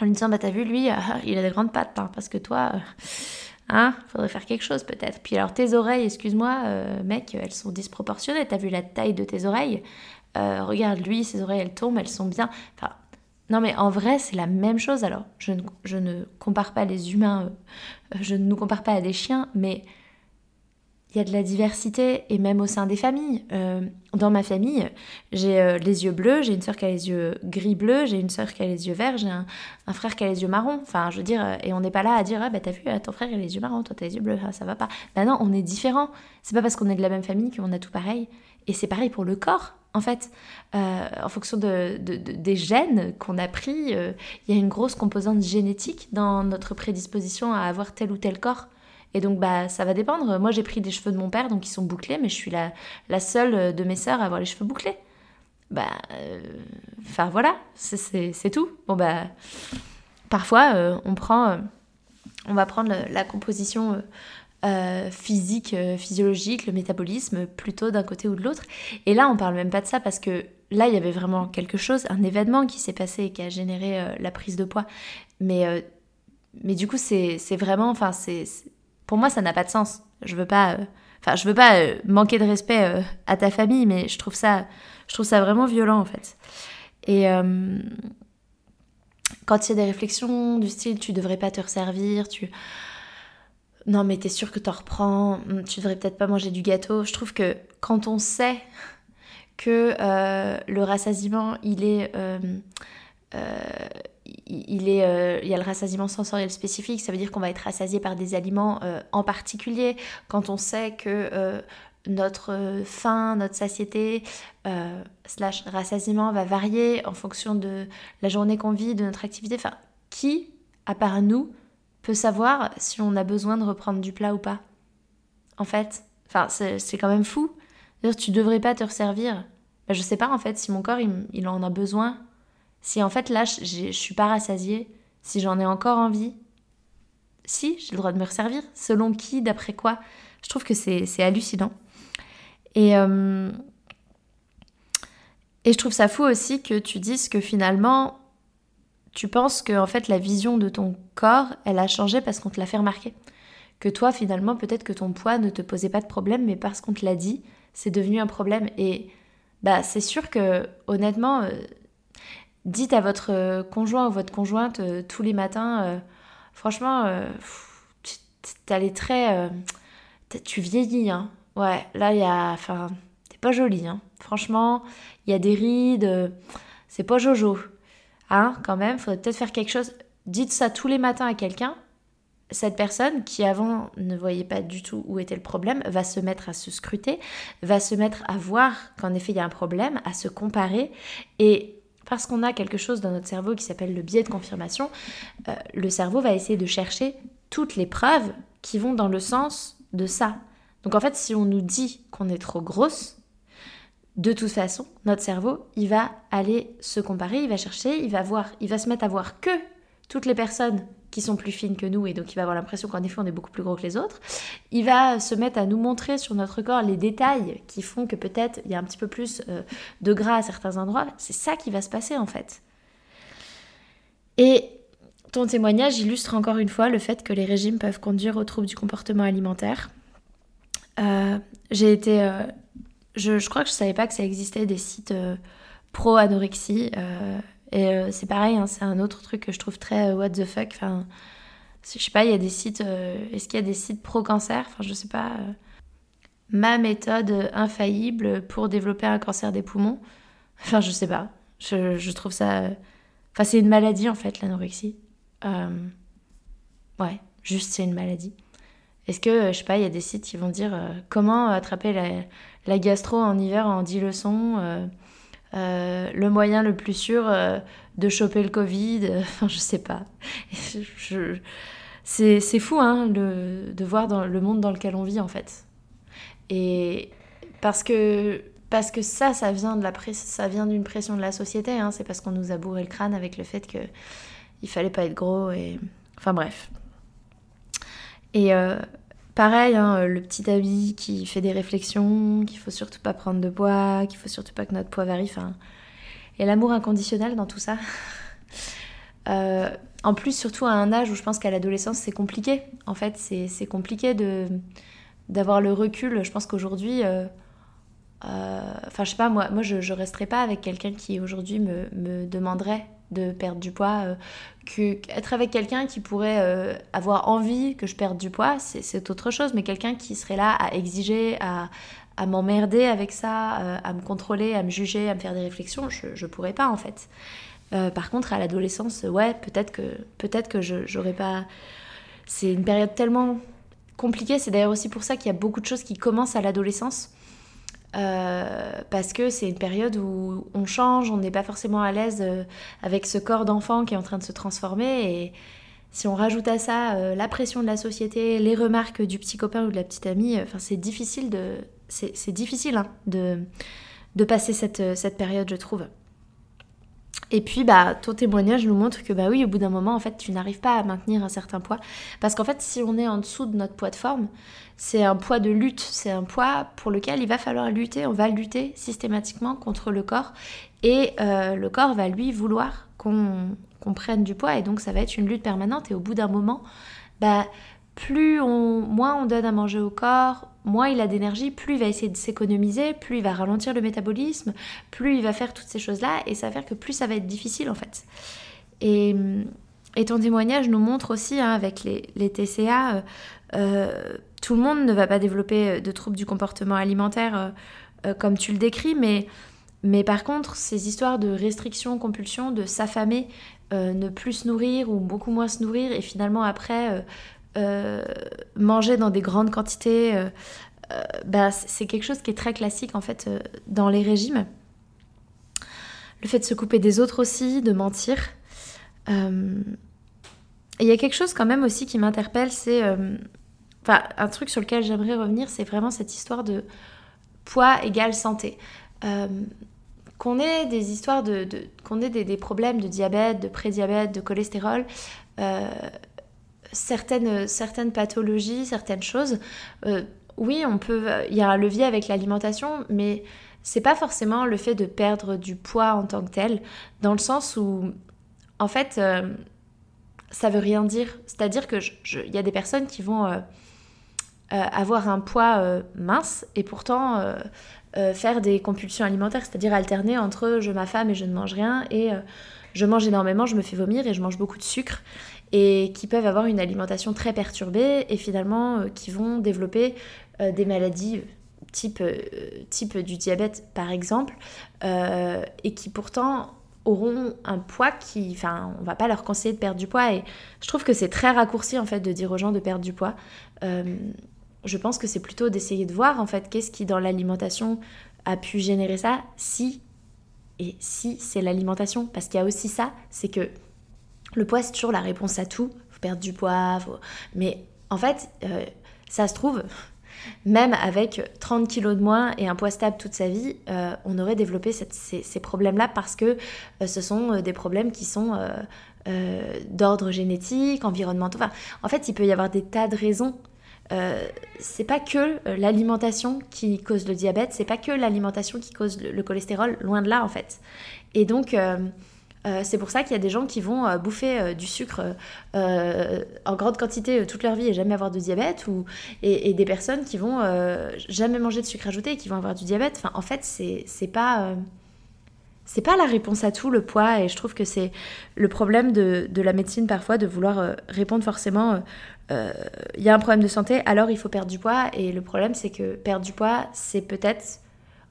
en lui disant bah t'as vu lui ah, il a des grandes pattes hein, parce que toi euh, hein faudrait faire quelque chose peut-être. Puis alors tes oreilles excuse-moi euh, mec elles sont disproportionnées. T'as vu la taille de tes oreilles? Euh, regarde lui ses oreilles elles tombent elles sont bien. Enfin non mais en vrai c'est la même chose. Alors je ne, je ne compare pas les humains je ne nous compare pas à des chiens mais il y a de la diversité et même au sein des familles. Euh, dans ma famille, j'ai euh, les yeux bleus, j'ai une soeur qui a les yeux gris-bleus, j'ai une soeur qui a les yeux verts, j'ai un, frère qui a les yeux marrons. Enfin, je veux dire, euh, et on n'est pas là à dire, ah bah t'as vu, ton frère a les yeux marrons, toi t'as les yeux bleus, ah, ça va pas. Bah non, on est différents. C'est pas parce qu'on est de la même famille qu'on a tout pareil. Et c'est pareil pour le corps. En fait, en fonction de, des gènes qu'on a pris, il y a une grosse composante génétique dans notre prédisposition à avoir tel ou tel corps. Et donc, bah, ça va dépendre. Moi, j'ai pris des cheveux de mon père, donc ils sont bouclés, mais je suis la, la seule de mes sœurs à avoir les cheveux bouclés. Bah, euh, enfin voilà, c'est tout. Bon, bah, parfois, euh, on prend, euh, on va prendre la composition physique, physiologique, le métabolisme, plutôt d'un côté ou de l'autre. Et là, on parle même pas de ça parce que là, il y avait vraiment quelque chose, un événement qui s'est passé et qui a généré la prise de poids. Mais, mais du coup, c'est vraiment, enfin, c'est pour moi, ça n'a pas de sens. Je veux pas, euh, enfin, je veux pas euh, manquer de respect euh, à ta famille, mais je trouve ça, vraiment violent en fait. Et quand il y a des réflexions du style, tu devrais pas te resservir, tu non mais t'es sûr que t'en reprends, hmm, tu devrais peut-être pas manger du gâteau. Je trouve que quand on sait que le rassasiement il est euh, il y a le rassasiement sensoriel spécifique, ça veut dire qu'on va être rassasié par des aliments euh, en particulier. Quand on sait que notre faim, notre satiété, slash rassasiement va varier en fonction de la journée qu'on vit, de notre activité. Enfin, qui, à part nous, peut savoir si on a besoin de reprendre du plat ou pas? En fait, enfin, c'est quand même fou. D'ailleurs, tu devrais pas te resservir. Ben, je sais pas en fait si mon corps il en a besoin si en fait là, je suis pas rassasiée, si j'en ai encore envie, si, j'ai le droit de me resservir. Selon qui, d'après quoi Je trouve que c'est hallucinant. Et, euh, et je trouve ça fou aussi que tu dises que finalement, tu penses que en fait la vision de ton corps, elle a changé parce qu'on te l'a fait remarquer. Que toi, finalement, peut-être que ton poids ne te posait pas de problème, mais parce qu'on te l'a dit, c'est devenu un problème. Et bah, c'est sûr que, honnêtement, euh, dites à votre euh, conjoint ou votre conjointe euh, tous les matins, euh, franchement, tu très... tu vieillis, hein. Ouais, là, il y a... Enfin, t'es pas jolie, hein. Franchement, il y a des rides, c'est pas jojo. Hein, quand même, faudrait peut-être faire quelque chose. Dites ça tous les matins à quelqu'un, cette personne qui avant ne voyait pas du tout où était le problème va se mettre à se scruter, va se mettre à voir qu'en effet il y a un problème, à se comparer et parce qu'on a quelque chose dans notre cerveau qui s'appelle le biais de confirmation, euh, le cerveau va essayer de chercher toutes les preuves qui vont dans le sens de ça. Donc en fait, si on nous dit qu'on est trop grosse, de toute façon, notre cerveau, il va aller se comparer, il va chercher, il va voir, il va se mettre à voir que toutes les personnes qui sont plus fines que nous et donc il va avoir l'impression qu'en effet on est beaucoup plus gros que les autres. Il va se mettre à nous montrer sur notre corps les détails qui font que peut-être il y a un petit peu plus euh, de gras à certains endroits. C'est ça qui va se passer en fait. Et ton témoignage illustre encore une fois le fait que les régimes peuvent conduire aux troubles du comportement alimentaire. Euh, j'ai été... Euh, je, crois que je savais pas que ça existait des sites pro-anorexie. Et euh, c'est pareil, hein, c'est un autre truc que je trouve très euh, what the fuck. Enfin, je sais pas, il y a des sites. Euh, est-ce qu'il y a des sites pro-cancer? Enfin, je sais pas. ma méthode infaillible pour développer un cancer des poumons? Enfin, je sais pas. Je, je trouve ça. Enfin, c'est une maladie en fait, l'anorexie. Ouais, juste c'est une maladie. Est-ce que, je sais pas, il y a des sites qui vont dire comment attraper la, gastro en hiver en 10 leçons le moyen le plus sûr euh, de choper le Covid. Enfin, je sais pas. C'est fou hein, de voir dans le monde dans lequel on vit en fait. Et parce que, parce que ça, ça vient de la ça vient d'une pression de la société. Hein. C'est parce qu'on nous a bourré le crâne avec le fait que il fallait pas être gros et enfin bref. Et euh, Pareil, hein, euh, le petit ami qui fait des réflexions, qu'il faut surtout pas prendre de poids, qu'il faut surtout pas que notre poids varie. Enfin, et l'amour inconditionnel dans tout ça. Euh, en plus, surtout à un âge où je pense qu'à l'adolescence, c'est compliqué. En fait, c'est compliqué d'avoir le recul. Je pense qu'aujourd'hui, euh, je sais pas, moi, je, je resterai pas avec quelqu'un qui aujourd'hui me demanderait de perdre du poids, euh, être avec quelqu'un qui pourrait euh, avoir envie que je perde du poids, c'est autre chose, mais quelqu'un qui serait là à exiger, à, m'emmerder avec ça, euh, à me contrôler, à me juger, à me faire des réflexions, je, je pourrais pas en fait. par contre, à l'adolescence, ouais, peut-être que, peut-être que j'aurais pas. C'est une période tellement compliquée, c'est d'ailleurs aussi pour ça qu'il y a beaucoup de choses qui commencent à l'adolescence euh, parce que c'est une période où on change, on n'est pas forcément à l'aise euh, avec ce corps d'enfant qui est en train de se transformer. Et si on rajoute à ça euh, la pression de la société, les remarques du petit copain ou de la petite amie, enfin c'est difficile de, c'est difficile hein, de, de passer cette, cette période, je trouve. Et puis, bah, ton témoignage nous montre que, bah oui, au bout d'un moment, en fait, tu n'arrives pas à maintenir un certain poids. Parce qu'en fait, si on est en dessous de notre poids de forme, c'est un poids de lutte. C'est un poids pour lequel il va falloir lutter. On va lutter systématiquement contre le corps. Et euh, le corps va, lui, vouloir qu'on prenne du poids. Et donc, ça va être une lutte permanente. Et au bout d'un moment, bah, plus on, moins on donne à manger au corps, moins il a d'énergie, plus il va essayer de s'économiser, plus il va ralentir le métabolisme, plus il va faire toutes ces choses-là, et ça va faire que plus ça va être difficile en fait. Et, ton témoignage nous montre aussi, hein, avec les, TCA, euh, euh, tout le monde ne va pas développer de troubles du comportement alimentaire euh, comme tu le décris, mais, mais par contre, ces histoires de restriction, compulsion, de s'affamer ne plus se nourrir ou beaucoup moins se nourrir et finalement après manger dans des grandes quantités, bah, c'est quelque chose qui est très classique en fait dans les régimes. Le fait de se couper des autres aussi, de mentir. il y a quelque chose quand même aussi qui m'interpelle, c'est un truc sur lequel j'aimerais revenir, c'est vraiment cette histoire de poids égale santé. Euh, qu'on ait des histoires de, qu'on ait des, problèmes de diabète, de prédiabète, de cholestérol, euh, certaines, certaines pathologies, certaines choses. Euh, oui, on peut, il y a un levier avec l'alimentation, mais c'est pas forcément le fait de perdre du poids en tant que tel, dans le sens où, en fait, ça veut rien dire. C'est-à-dire que il y a des personnes qui vont euh, avoir un poids euh, mince et pourtant euh, faire des compulsions alimentaires, c'est-à-dire alterner entre je m'affame et je ne mange rien et je mange énormément, je me fais vomir et je mange beaucoup de sucre et qui peuvent avoir une alimentation très perturbée et finalement qui vont développer des maladies type, type du diabète par exemple et qui pourtant auront un poids qui, enfin, on va pas leur conseiller de perdre du poids. Et je trouve que c'est très raccourci en fait de dire aux gens de perdre du poids. Je pense que c'est plutôt d'essayer de voir en fait qu'est-ce qui dans l'alimentation a pu générer ça, si et si c'est l'alimentation, parce qu'il y a aussi ça, c'est que le poids c'est toujours la réponse à tout, faut perdre du poids, mais en fait euh, ça se trouve, même avec 30 kilos de moins et un poids stable toute sa vie, euh, on aurait développé ces, problèmes-là parce que euh, ce sont des problèmes qui sont d'ordre génétique, environnemental. Enfin, en fait, il peut y avoir des tas de raisons c'est pas que l'alimentation qui cause le diabète, c'est pas que l'alimentation qui cause le, cholestérol, loin de là en fait. Et donc euh, c'est pour ça qu'il y a des gens qui vont bouffer du sucre en grande quantité toute leur vie et jamais avoir de diabète, ou, et, des personnes qui vont jamais manger de sucre ajouté et qui vont avoir du diabète. Enfin, en fait, c'est pas c'est pas la réponse à tout le poids et je trouve que c'est le problème de, de, la médecine parfois de vouloir répondre forcément il euh, y a un problème de santé, alors il faut perdre du poids. Et le problème, c'est que perdre du poids, c'est peut-être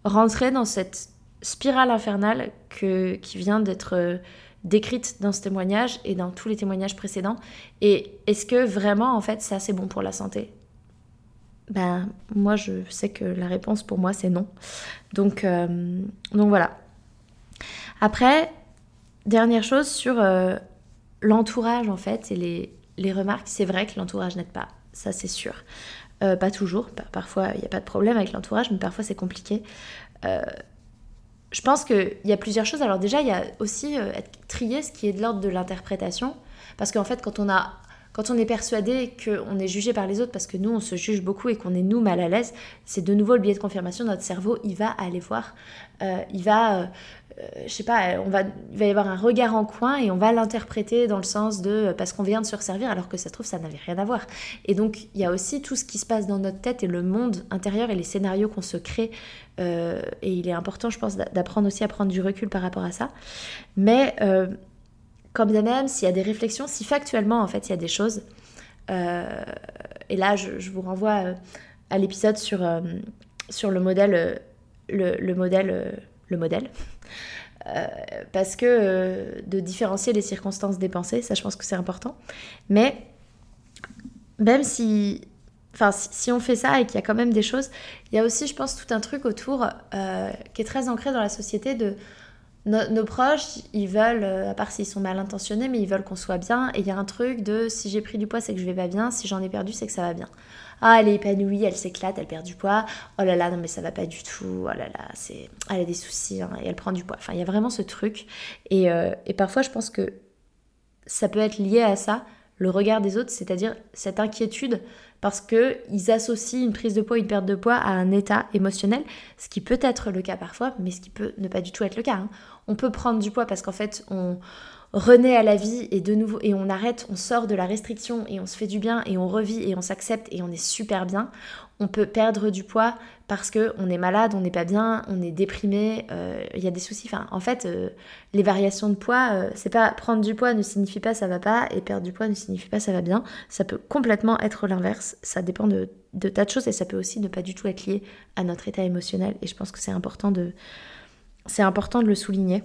rentrer dans cette spirale infernale qui vient d'être euh, décrite dans ce témoignage et dans tous les témoignages précédents. Et est-ce que vraiment, en fait, ça, c'est bon pour la santé? Ben, moi, je sais que la réponse pour moi, c'est non. Donc, euh, voilà. Après, dernière chose sur l'entourage, en fait, et les, remarques, c'est vrai que l'entourage n'aide pas, ça c'est sûr. Euh, pas toujours, parfois il n'y a pas de problème avec l'entourage, mais parfois c'est compliqué. Euh, je pense qu'il y a plusieurs choses. Alors déjà, il y a aussi euh, trier ce qui est de l'ordre de l'interprétation, parce qu'en fait, quand on a quand on est persuadé qu'on est jugé par les autres parce que nous, on se juge beaucoup et qu'on est nous mal à l'aise, c'est de nouveau le biais de confirmation. Notre cerveau, il va aller voir, il va euh, je sais pas, on va, il va y avoir un regard en coin et on va l'interpréter dans le sens de euh, parce qu'on vient de se resservir alors que ça trouve ça n'avait rien à voir. Et donc il y a aussi tout ce qui se passe dans notre tête et le monde intérieur et les scénarios qu'on se crée. Euh, et il est important, je pense, d'apprendre aussi à prendre du recul par rapport à ça. Mais comme bien même, s'il y a des réflexions, si factuellement en fait il y a des choses, et là je, vous renvoie à l'épisode sur, sur le modèle, le, le modèle, le modèle euh, parce que euh, de différencier les circonstances des pensées, ça je pense que c'est important. Mais même si, enfin, si, on fait ça et qu'il y a quand même des choses, il y a aussi, je pense, tout un truc autour euh, qui est très ancré dans la société de nos proches, ils veulent, à part s'ils sont mal intentionnés, mais ils veulent qu'on soit bien. Et il y a un truc de si j'ai pris du poids, c'est que je vais pas bien. Si j'en ai perdu, c'est que ça va bien. Ah, elle est épanouie, elle s'éclate, elle perd du poids. Oh là là, non mais ça va pas du tout. Oh là là, c'est, elle a des soucis hein, et elle prend du poids. Enfin, il y a vraiment ce truc. Et, euh, et parfois, je pense que ça peut être lié à ça, le regard des autres, c'est-à-dire cette inquiétude parce qu'ils associent une prise de poids, une perte de poids à un état émotionnel, ce qui peut être le cas parfois, mais ce qui peut ne pas du tout être le cas. Hein. On peut prendre du poids parce qu'en fait, on, renaît à la vie et de nouveau et on arrête, on sort de la restriction et on se fait du bien et on revit et on s'accepte et on est super bien. On peut perdre du poids parce que on est malade, on n'est pas bien, on est déprimé, euh, il y a des soucis. En fait, euh, les variations de poids, euh, c'est pas prendre du poids ne signifie pas ça va pas et perdre du poids ne signifie pas ça va bien. Ça peut complètement être l'inverse. Ça dépend de tas de choses et ça peut aussi ne pas du tout être lié à notre état émotionnel. Et je pense que c'est important de c'est important de le souligner.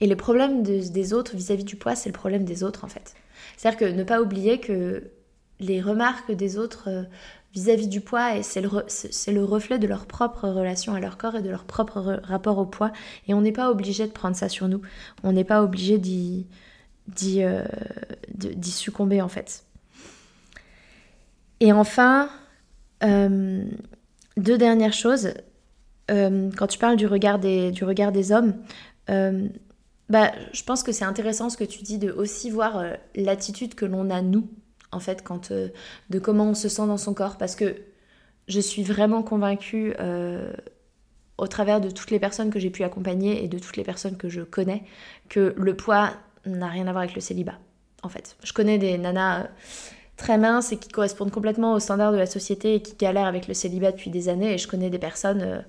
Et le problème des autres vis-à-vis du poids, c'est le problème des autres en fait. C'est-à-dire que ne pas oublier que les remarques des autres euh, vis-à-vis du poids, c'est le, le, reflet de leur propre relation à leur corps et de leur propre rapport au poids. Et on n'est pas obligé de prendre ça sur nous. On n'est pas obligé d'y euh, succomber en fait. Et enfin, euh, deux dernières choses. Quand tu parles du regard des, du regard des hommes, bah, je pense que c'est intéressant ce que tu dis de aussi voir euh, l'attitude que l'on a nous, en fait, quand, euh, de comment on se sent dans son corps. Parce que je suis vraiment convaincue, euh, au travers de toutes les personnes que j'ai pu accompagner et de toutes les personnes que je connais, que le poids n'a rien à voir avec le célibat, en fait. Je connais des nanas très minces et qui correspondent complètement aux standards de la société et qui galèrent avec le célibat depuis des années. Et je connais des personnes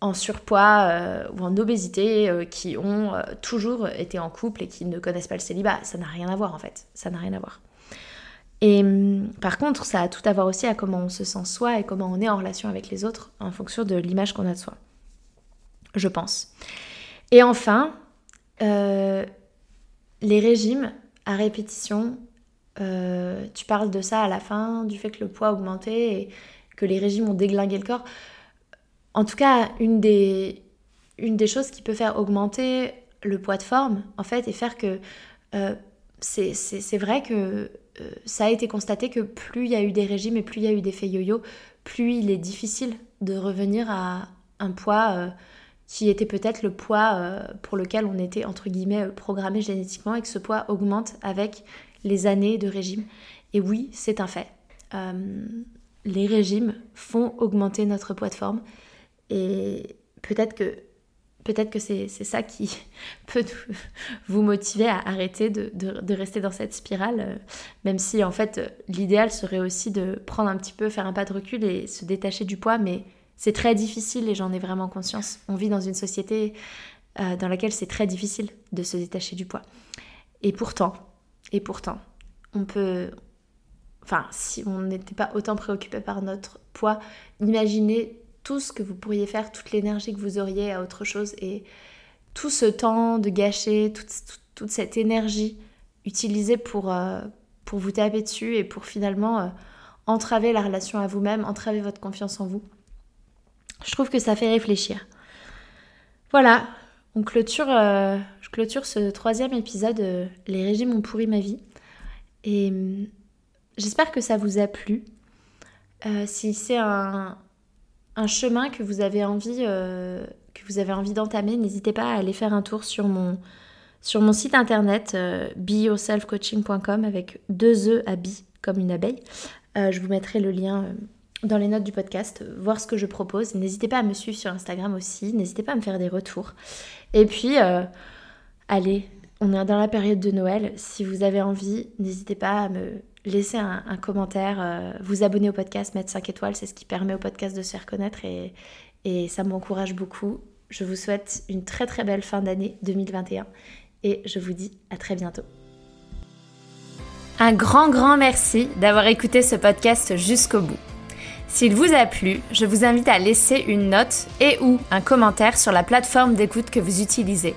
en surpoids euh, ou en obésité euh, qui ont euh, toujours été en couple et qui ne connaissent pas le célibat. Ça n'a rien à voir en fait. Ça n'a rien à voir. Et hum, par contre, ça a tout à voir aussi à comment on se sent soi et comment on est en relation avec les autres en fonction de l'image qu'on a de soi. Je pense. Et enfin, les régimes à répétition, tu parles de ça à la fin, du fait que le poids a augmenté et que les régimes ont déglingué le corps. En tout cas, une des, une des choses qui peut faire augmenter le poids de forme, en fait, et faire que euh, c'est vrai que euh, ça a été constaté que plus il y a eu des régimes et plus il y a eu des faits yo-yo, plus il est difficile de revenir à un poids euh, qui était peut-être le poids pour lequel on était, entre guillemets, programmé génétiquement et que ce poids augmente avec les années de régime. Et oui, c'est un fait. les régimes font augmenter notre poids de forme. Et peut-être que, peut-être que c'est, ça qui peut vous motiver à arrêter de, de, rester dans cette spirale, euh, même si en fait l'idéal serait aussi de prendre un petit peu, faire un pas de recul et se détacher du poids, mais c'est très difficile et j'en ai vraiment conscience. On vit dans une société euh, dans laquelle c'est très difficile de se détacher du poids. Et pourtant, et pourtant, on peut, enfin, si on n'était pas autant préoccupé par notre poids, imaginez tout ce que vous pourriez faire, toute l'énergie que vous auriez à autre chose et tout ce temps de gâcher, toute, cette énergie utilisée pour, euh, pour vous taper dessus et pour finalement euh, entraver la relation à vous-même, entraver votre confiance en vous. Je trouve que ça fait réfléchir. Voilà, on clôture, euh, je clôture ce troisième épisode, Les régimes ont pourri ma vie. Et hum, j'espère que ça vous a plu. si c'est un, un chemin que vous avez envie, euh, que vous avez envie d'entamer, n'hésitez pas à aller faire un tour sur mon, sur mon site internet euh, beyourselfcoaching.com avec deux E à bi comme une abeille. Euh, je vous mettrai le lien dans les notes du podcast, voir ce que je propose. N'hésitez pas à me suivre sur Instagram aussi, n'hésitez pas à me faire des retours. Et puis, allez, on est dans la période de Noël. Si vous avez envie, n'hésitez pas à me laisser un, commentaire, euh, vous abonner au podcast, mettre 5 étoiles, c'est ce qui permet au podcast de se faire connaître et, et ça m'encourage beaucoup. Je vous souhaite une très très belle fin d'année 2021 et je vous dis à très bientôt. Un grand grand merci d'avoir écouté ce podcast jusqu'au bout. S'il vous a plu, je vous invite à laisser une note et ou un commentaire sur la plateforme d'écoute que vous utilisez